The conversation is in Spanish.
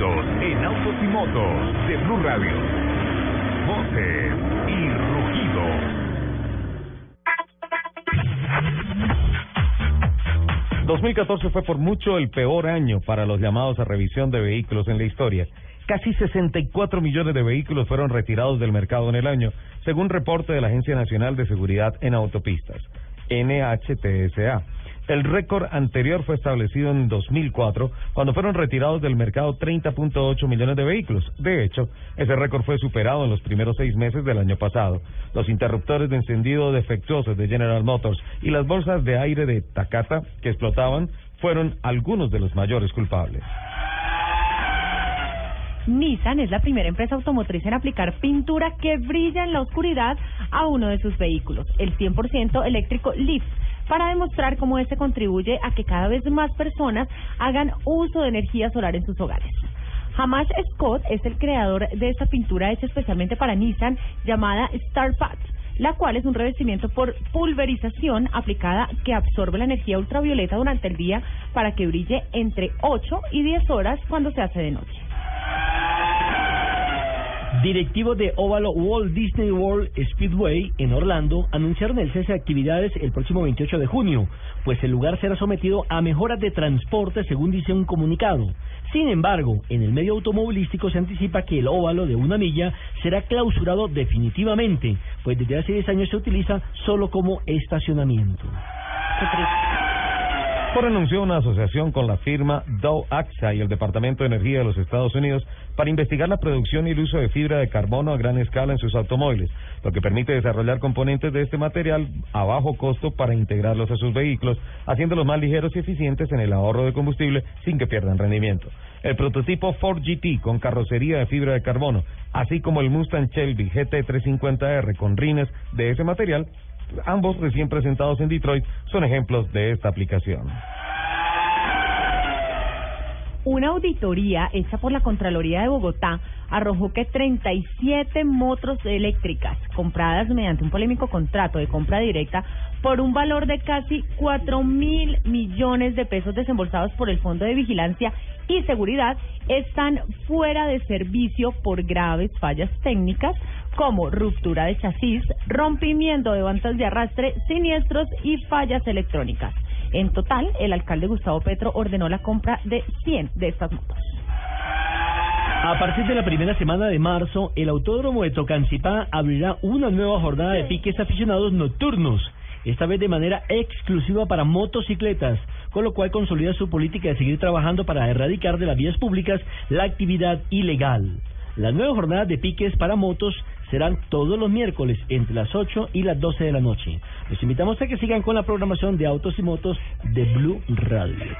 en autos y motos de Blue Radio. Voces y rugidos. 2014 fue por mucho el peor año para los llamados a revisión de vehículos en la historia. Casi 64 millones de vehículos fueron retirados del mercado en el año, según reporte de la Agencia Nacional de Seguridad en Autopistas, NHTSA. El récord anterior fue establecido en 2004, cuando fueron retirados del mercado 30.8 millones de vehículos. De hecho, ese récord fue superado en los primeros seis meses del año pasado. Los interruptores de encendido defectuosos de General Motors y las bolsas de aire de Takata que explotaban fueron algunos de los mayores culpables. Nissan es la primera empresa automotriz en aplicar pintura que brilla en la oscuridad a uno de sus vehículos, el 100% eléctrico Leaf para demostrar cómo este contribuye a que cada vez más personas hagan uso de energía solar en sus hogares. Hamas Scott es el creador de esta pintura hecha especialmente para Nissan llamada Star la cual es un revestimiento por pulverización aplicada que absorbe la energía ultravioleta durante el día para que brille entre 8 y 10 horas cuando se hace de noche. Directivos de óvalo Walt Disney World Speedway en Orlando anunciaron el cese de actividades el próximo 28 de junio, pues el lugar será sometido a mejoras de transporte según dice un comunicado. Sin embargo, en el medio automovilístico se anticipa que el óvalo de una milla será clausurado definitivamente, pues desde hace 10 años se utiliza solo como estacionamiento. Por anunció una asociación con la firma Dow AXA y el Departamento de Energía de los Estados Unidos para investigar la producción y el uso de fibra de carbono a gran escala en sus automóviles, lo que permite desarrollar componentes de este material a bajo costo para integrarlos a sus vehículos, haciéndolos más ligeros y eficientes en el ahorro de combustible sin que pierdan rendimiento. El prototipo Ford GT con carrocería de fibra de carbono, así como el Mustang Shelby GT350R con rines de ese material, ambos recién presentados en Detroit, son ejemplos de esta aplicación. Una auditoría hecha por la Contraloría de Bogotá arrojó que 37 motos eléctricas compradas mediante un polémico contrato de compra directa por un valor de casi 4 mil millones de pesos desembolsados por el Fondo de Vigilancia y Seguridad están fuera de servicio por graves fallas técnicas como ruptura de chasis, rompimiento de bandas de arrastre, siniestros y fallas electrónicas. En total, el alcalde Gustavo Petro ordenó la compra de 100 de estas motos. A partir de la primera semana de marzo, el Autódromo de Tocancipá abrirá una nueva jornada de piques aficionados nocturnos, esta vez de manera exclusiva para motocicletas, con lo cual consolida su política de seguir trabajando para erradicar de las vías públicas la actividad ilegal. Las nuevas jornadas de piques para motos serán todos los miércoles entre las 8 y las 12 de la noche. Les invitamos a que sigan con la programación de Autos y Motos de Blue Radio.